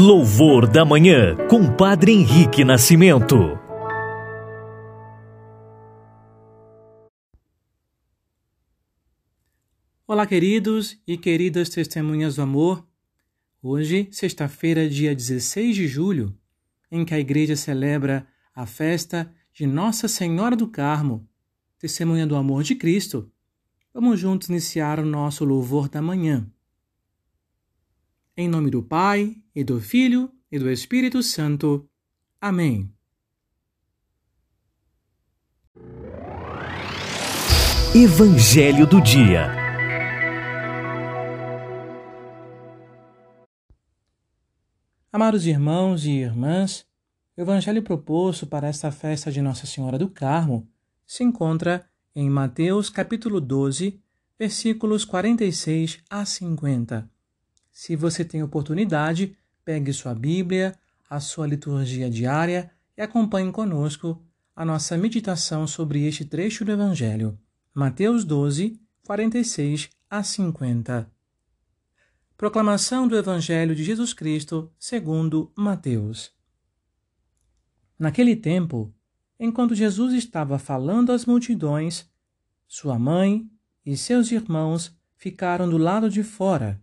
Louvor da Manhã, com Padre Henrique Nascimento. Olá, queridos e queridas testemunhas do amor. Hoje, sexta-feira, dia 16 de julho, em que a igreja celebra a festa de Nossa Senhora do Carmo, testemunha do amor de Cristo. Vamos juntos iniciar o nosso louvor da manhã. Em nome do Pai, e do Filho, e do Espírito Santo. Amém. Evangelho do Dia Amados irmãos e irmãs, o Evangelho proposto para esta festa de Nossa Senhora do Carmo se encontra em Mateus capítulo 12, versículos 46 a 50. Se você tem oportunidade, pegue sua Bíblia, a sua liturgia diária e acompanhe conosco a nossa meditação sobre este trecho do Evangelho. Mateus 12, 46 a 50. Proclamação do Evangelho de Jesus Cristo segundo Mateus. Naquele tempo, enquanto Jesus estava falando às multidões, sua mãe e seus irmãos ficaram do lado de fora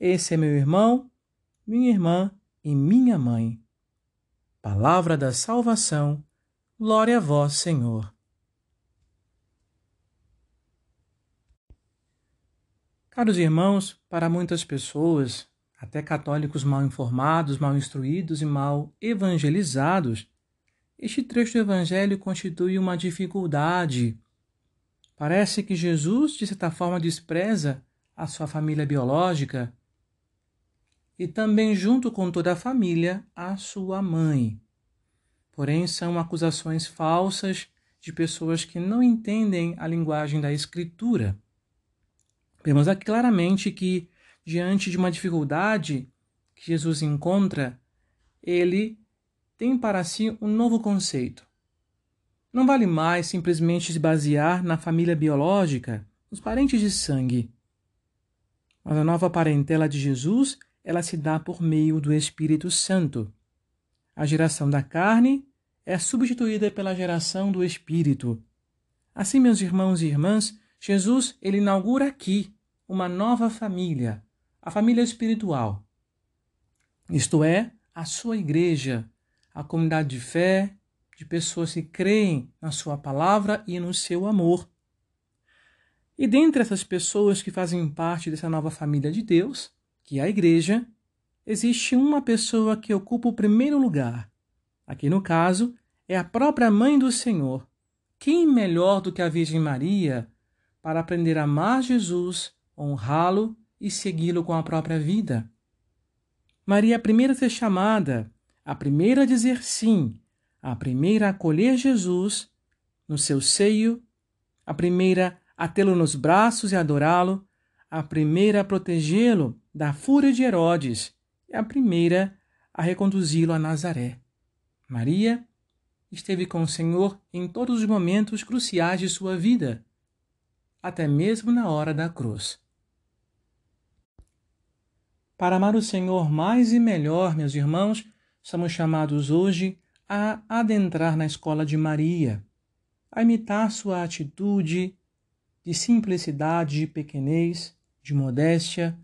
esse é meu irmão, minha irmã e minha mãe. Palavra da salvação, glória a vós, Senhor. Caros irmãos, para muitas pessoas, até católicos mal informados, mal instruídos e mal evangelizados, este trecho do Evangelho constitui uma dificuldade. Parece que Jesus, de certa forma, despreza a sua família biológica e também, junto com toda a família, a sua mãe. Porém, são acusações falsas de pessoas que não entendem a linguagem da Escritura. Vemos aqui claramente que, diante de uma dificuldade que Jesus encontra, ele tem para si um novo conceito. Não vale mais simplesmente se basear na família biológica, nos parentes de sangue. Mas a nova parentela de Jesus ela se dá por meio do Espírito Santo. A geração da carne é substituída pela geração do Espírito. Assim, meus irmãos e irmãs, Jesus ele inaugura aqui uma nova família, a família espiritual. Isto é, a sua igreja, a comunidade de fé, de pessoas que creem na sua palavra e no seu amor. E dentre essas pessoas que fazem parte dessa nova família de Deus, que a igreja, existe uma pessoa que ocupa o primeiro lugar. Aqui no caso, é a própria mãe do Senhor. Quem melhor do que a Virgem Maria para aprender a amar Jesus, honrá-lo e segui-lo com a própria vida? Maria é a primeira a ser chamada, a primeira a dizer sim, a primeira a acolher Jesus no seu seio, a primeira a tê-lo nos braços e adorá-lo, a primeira a protegê-lo da fúria de Herodes e a primeira a reconduzi-lo a Nazaré. Maria esteve com o Senhor em todos os momentos cruciais de sua vida, até mesmo na hora da cruz. Para amar o Senhor mais e melhor, meus irmãos, somos chamados hoje a adentrar na escola de Maria, a imitar sua atitude de simplicidade, de pequenez, de modéstia,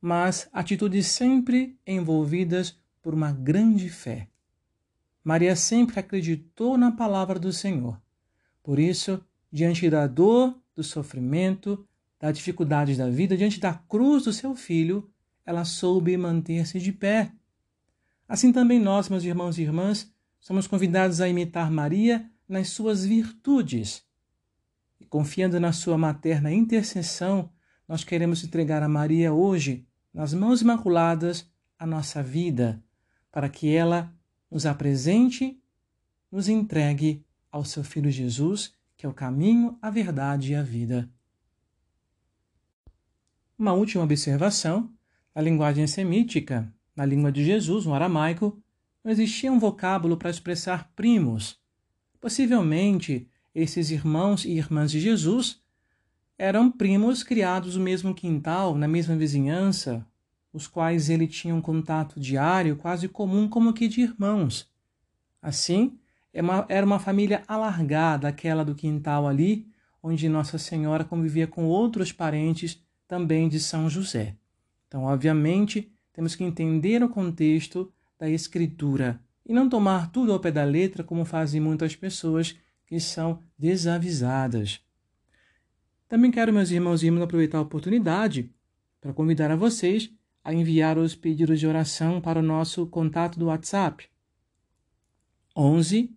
mas atitudes sempre envolvidas por uma grande fé. Maria sempre acreditou na palavra do Senhor. Por isso, diante da dor, do sofrimento, das dificuldades da vida, diante da cruz do seu filho, ela soube manter-se de pé. Assim também nós, meus irmãos e irmãs, somos convidados a imitar Maria nas suas virtudes. E confiando na sua materna intercessão, nós queremos entregar a Maria hoje nas mãos imaculadas a nossa vida, para que ela nos apresente, nos entregue ao seu Filho Jesus, que é o caminho, a verdade e a vida. Uma última observação: na linguagem semítica, na língua de Jesus, no aramaico, não existia um vocábulo para expressar primos. Possivelmente, esses irmãos e irmãs de Jesus eram primos criados no mesmo quintal, na mesma vizinhança, os quais ele tinha um contato diário quase comum como que de irmãos. Assim, é era uma família alargada, aquela do quintal ali, onde Nossa Senhora convivia com outros parentes também de São José. Então, obviamente, temos que entender o contexto da Escritura e não tomar tudo ao pé da letra como fazem muitas pessoas que são desavisadas. Também quero, meus irmãos e irmãs, aproveitar a oportunidade para convidar a vocês a enviar os pedidos de oração para o nosso contato do WhatsApp. 11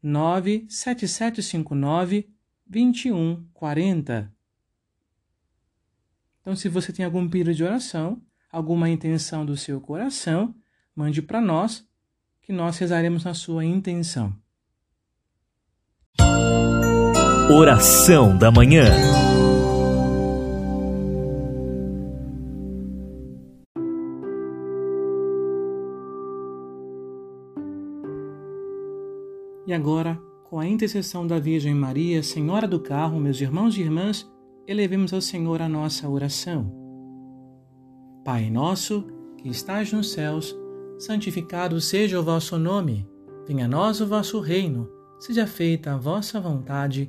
97759 2140. Então, se você tem algum pedido de oração, alguma intenção do seu coração, mande para nós, que nós rezaremos na sua intenção. Oração da Manhã. E agora, com a intercessão da Virgem Maria, Senhora do Carro, meus irmãos e irmãs, elevemos ao Senhor a nossa oração. Pai nosso, que estás nos céus, santificado seja o vosso nome. Venha a nós o vosso reino. Seja feita a vossa vontade,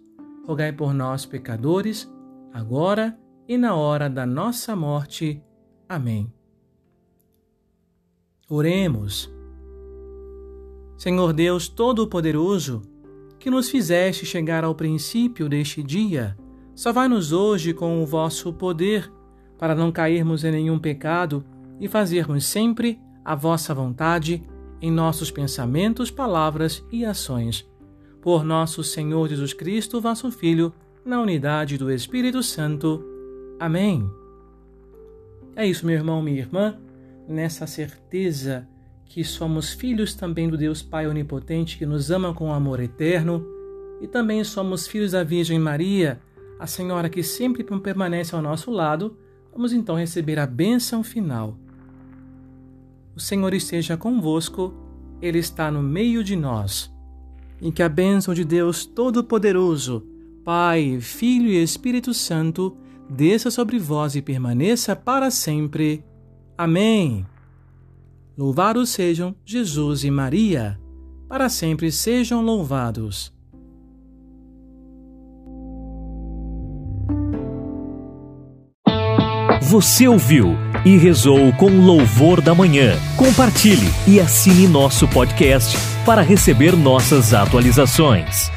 rogai por nós, pecadores, agora e na hora da nossa morte. Amém. Oremos. Senhor Deus Todo-Poderoso, que nos fizeste chegar ao princípio deste dia, Salvai-nos hoje com o vosso poder, para não cairmos em nenhum pecado e fazermos sempre a vossa vontade em nossos pensamentos, palavras e ações. Por nosso Senhor Jesus Cristo, vosso Filho, na unidade do Espírito Santo. Amém. É isso, meu irmão, minha irmã, nessa certeza que somos filhos também do Deus Pai Onipotente que nos ama com amor eterno e também somos filhos da Virgem Maria a Senhora que sempre permanece ao nosso lado, vamos então receber a bênção final. O Senhor esteja convosco, Ele está no meio de nós. E que a bênção de Deus Todo-Poderoso, Pai, Filho e Espírito Santo, desça sobre vós e permaneça para sempre. Amém. Louvados sejam Jesus e Maria, para sempre sejam louvados. Você ouviu e rezou com louvor da manhã. Compartilhe e assine nosso podcast para receber nossas atualizações.